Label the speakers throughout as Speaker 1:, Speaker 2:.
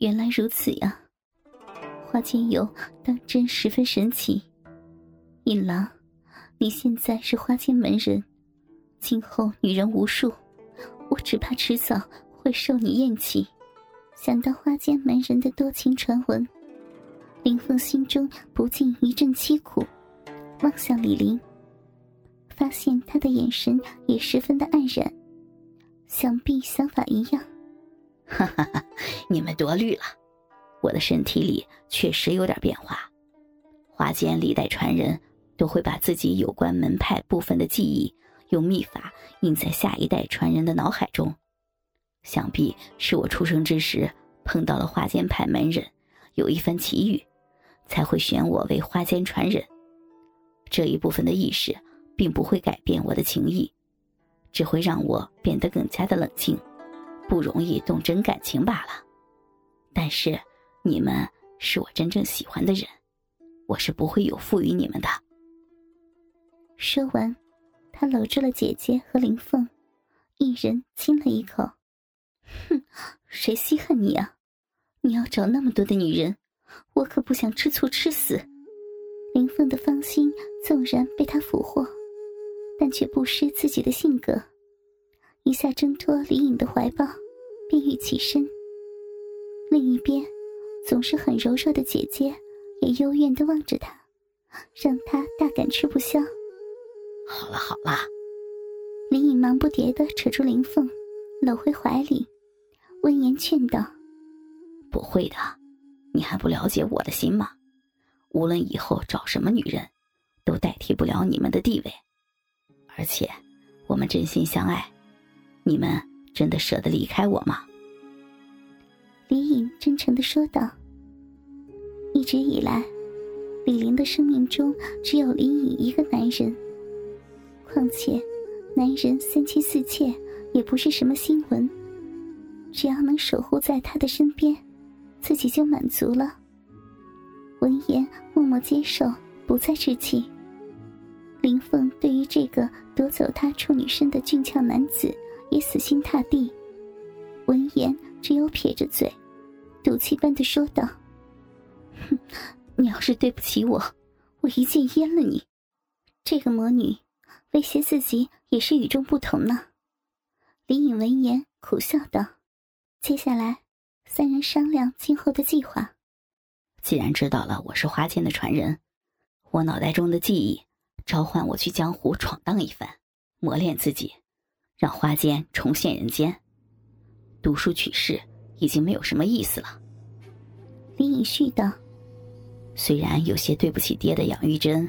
Speaker 1: 原来如此呀！花间游当真十分神奇。尹郎，你现在是花间门人，今后女人无数，我只怕迟早会受你厌弃。想到花间门人的多情传闻，林凤心中不禁一阵凄苦，望向李林，发现他的眼神也十分的黯然，想必想法一样。
Speaker 2: 哈哈哈，你们多虑了，我的身体里确实有点变化。花间历代传人都会把自己有关门派部分的记忆用秘法印在下一代传人的脑海中。想必是我出生之时碰到了花间派门人，有一番奇遇，才会选我为花间传人。这一部分的意识，并不会改变我的情谊，只会让我变得更加的冷静，不容易动真感情罢了。但是你们是我真正喜欢的人，我是不会有负于你们的。
Speaker 1: 说完，他搂住了姐姐和林凤，一人亲了一口。哼，谁稀罕你啊？你要找那么多的女人，我可不想吃醋吃死。林凤的芳心纵然被他俘获，但却不失自己的性格，一下挣脱李颖的怀抱，便欲起身。另一边，总是很柔弱的姐姐也幽怨的望着他，让他大感吃不消。
Speaker 2: 好了好了，
Speaker 1: 李颖忙不迭的扯住林凤，搂回怀里。温言劝道：“
Speaker 2: 不会的，你还不了解我的心吗？无论以后找什么女人，都代替不了你们的地位。而且，我们真心相爱，你们真的舍得离开我吗？”
Speaker 1: 李颖真诚的说道：“一直以来，李玲的生命中只有李颖一个男人。况且，男人三妻四妾也不是什么新闻。”只要能守护在他的身边，自己就满足了。闻言，默默接受，不再置气。林凤对于这个夺走她处女身的俊俏男子也死心塌地。闻言，只有撇着嘴，赌气般的说道：“哼，你要是对不起我，我一剑阉了你。这个魔女威胁自己也是与众不同呢。”李颖闻言苦笑道。接下来，三人商量今后的计划。
Speaker 2: 既然知道了我是花间的传人，我脑袋中的记忆召唤我去江湖闯荡一番，磨练自己，让花间重现人间。读书取士已经没有什么意思了。
Speaker 1: 李隐絮道：“
Speaker 2: 虽然有些对不起爹的养育之恩，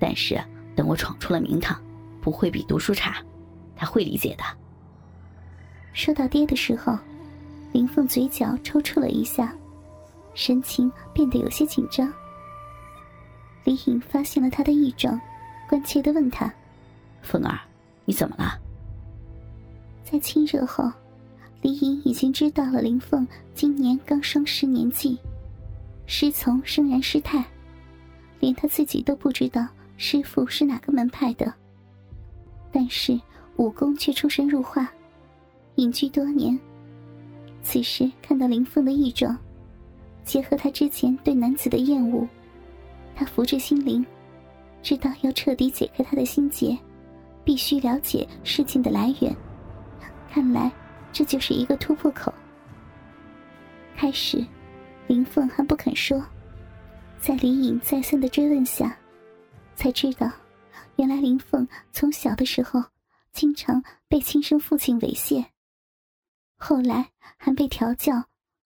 Speaker 2: 但是等我闯出了名堂，不会比读书差，他会理解的。”
Speaker 1: 说到爹的时候。林凤嘴角抽搐了一下，神情变得有些紧张。李颖发现了他的异状，关切的问他：“
Speaker 2: 凤儿，你怎么了？”
Speaker 1: 在亲热后，李颖已经知道了林凤今年刚双十年纪，师从生然师太，连他自己都不知道师傅是哪个门派的，但是武功却出神入化，隐居多年。此时看到林凤的异状，结合他之前对男子的厌恶，他扶着心灵，知道要彻底解开他的心结，必须了解事情的来源。看来这就是一个突破口。开始，林凤还不肯说，在李颖再三的追问下，才知道，原来林凤从小的时候经常被亲生父亲猥亵。后来还被调教，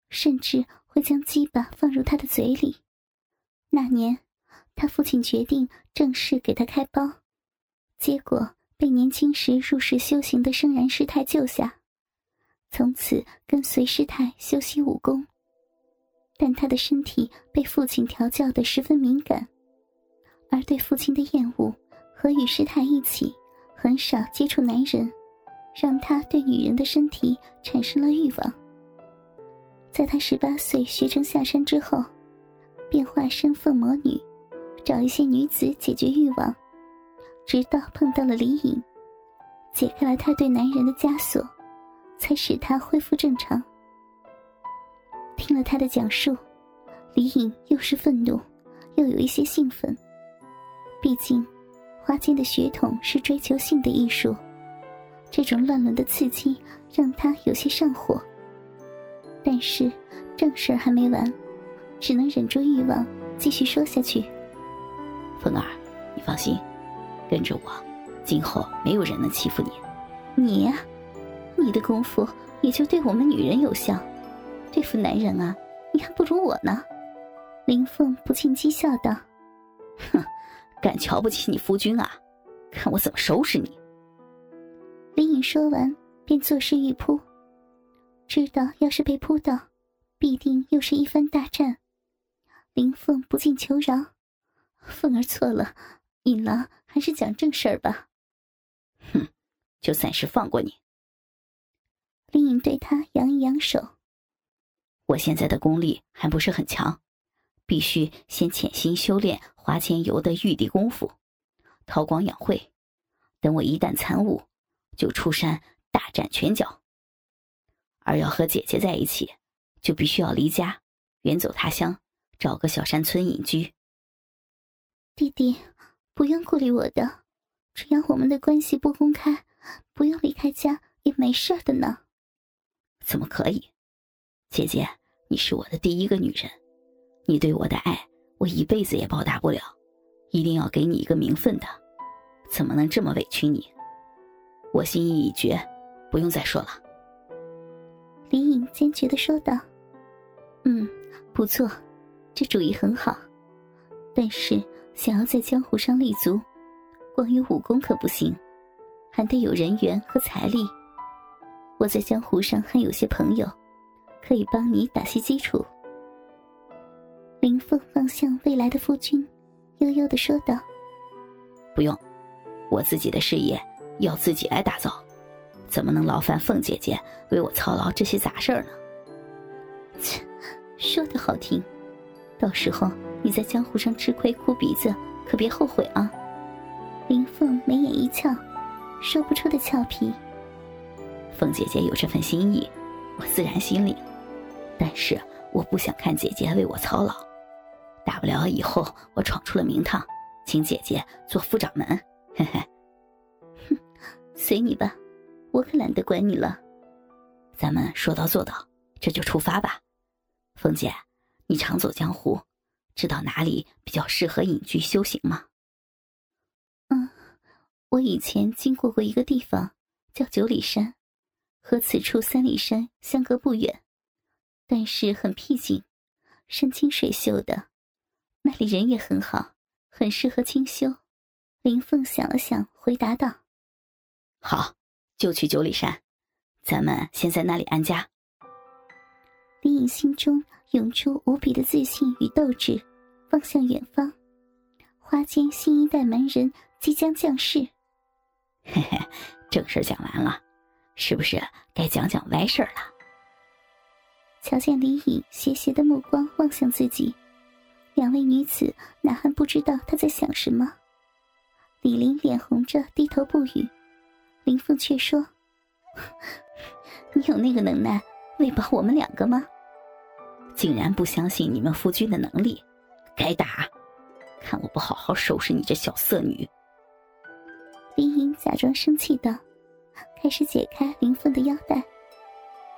Speaker 1: 甚至会将鸡巴放入他的嘴里。那年，他父亲决定正式给他开包，结果被年轻时入世修行的生然师太救下，从此跟随师太修习武功。但他的身体被父亲调教的十分敏感，而对父亲的厌恶和与师太一起很少接触男人。让他对女人的身体产生了欲望。在他十八岁学成下山之后，便化身凤魔女，找一些女子解决欲望，直到碰到了李颖，解开了他对男人的枷锁，才使他恢复正常。听了他的讲述，李颖又是愤怒，又有一些兴奋。毕竟，花间的血统是追求性的艺术，这种乱伦的刺激让他有些上火。但是正事还没完，只能忍住欲望继续说下去。
Speaker 2: 凤儿，你放心，跟着我，今后没有人能欺负你。
Speaker 1: 你，你的功夫也就对我们女人有效，对付男人啊，你还不如我呢。林凤不禁讥笑道：“
Speaker 2: 哼，敢瞧不起你夫君啊？看我怎么收拾你！”
Speaker 1: 林颖说完，便作势欲扑。知道要是被扑倒，必定又是一番大战。林凤不禁求饶：“凤儿错了，尹郎还是讲正事儿吧。”
Speaker 2: 哼，就暂时放过你。
Speaker 1: 林颖对他扬一扬手：“
Speaker 2: 我现在的功力还不是很强，必须先潜心修炼花千游的玉帝功夫，韬光养晦。等我一旦参悟，就出山大展拳脚。”而要和姐姐在一起，就必须要离家，远走他乡，找个小山村隐居。
Speaker 1: 弟弟，不用顾虑我的，只要我们的关系不公开，不用离开家也没事的呢。
Speaker 2: 怎么可以？姐姐，你是我的第一个女人，你对我的爱，我一辈子也报答不了，一定要给你一个名分的，怎么能这么委屈你？我心意已决，不用再说了。
Speaker 1: 李颖坚决的说道：“嗯，不错，这主意很好。但是想要在江湖上立足，光有武功可不行，还得有人缘和财力。我在江湖上还有些朋友，可以帮你打些基础。”林凤望向未来的夫君，悠悠的说道：“
Speaker 2: 不用，我自己的事业要自己来打造。”怎么能劳烦凤姐姐为我操劳这些杂事儿呢？
Speaker 1: 切，说的好听，到时候你在江湖上吃亏哭鼻子，可别后悔啊！林凤眉眼一翘，说不出的俏皮。
Speaker 2: 凤姐姐有这份心意，我自然心领。但是我不想看姐姐为我操劳，大不了以后我闯出了名堂，请姐姐做副掌门。嘿嘿，
Speaker 1: 哼，随你吧。我可懒得管你了，
Speaker 2: 咱们说到做到，这就出发吧。凤姐，你常走江湖，知道哪里比较适合隐居修行吗？
Speaker 1: 嗯，我以前经过过一个地方，叫九里山，和此处三里山相隔不远，但是很僻静，山清水秀的，那里人也很好，很适合清修。林凤想了想，回答道：“
Speaker 2: 好。”就去九里山，咱们先在那里安家。
Speaker 1: 李颖心中涌出无比的自信与斗志，望向远方，花间新一代门人即将降世。
Speaker 2: 嘿嘿，正事讲完了，是不是该讲讲歪事了？
Speaker 1: 瞧见李颖斜斜的目光望向自己，两位女子哪还不知道他在想什么？李林脸红着，低头不语。林凤却说：“ 你有那个能耐喂饱我们两个吗？
Speaker 2: 竟然不相信你们夫君的能力，该打！看我不好好收拾你这小色女！”
Speaker 1: 林颖假装生气道，开始解开林凤的腰带。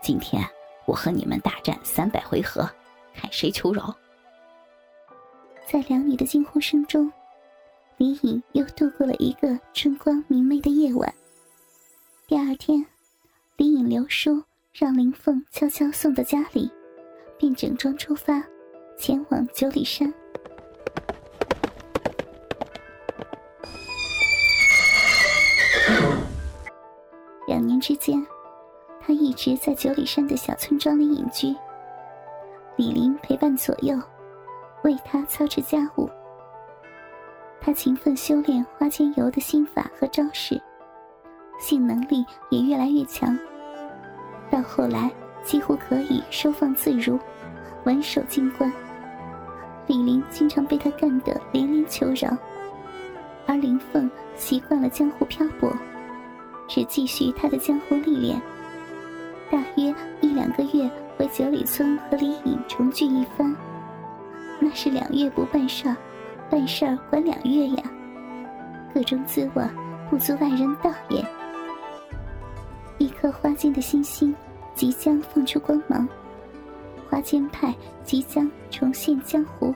Speaker 2: 今天我和你们大战三百回合，看谁求饶！
Speaker 1: 在两女的惊呼声中，林颖又度过了一个春光明媚的夜晚。第二天，林颖留书让林凤悄悄送到家里，便整装出发，前往九里山。两年之间，他一直在九里山的小村庄里隐居，李林陪伴左右，为他操持家务。他勤奋修炼花间游的心法和招式。性能力也越来越强，到后来几乎可以收放自如，玩手进关。李林经常被他干得连连求饶，而林凤习惯了江湖漂泊，只继续他的江湖历练。大约一两个月回九里村和李颖重聚一番，那是两月不办事儿，办事儿管两月呀。各种滋味不足外人道也。一颗花心的星星即将放出光芒。花间派即将重现江湖。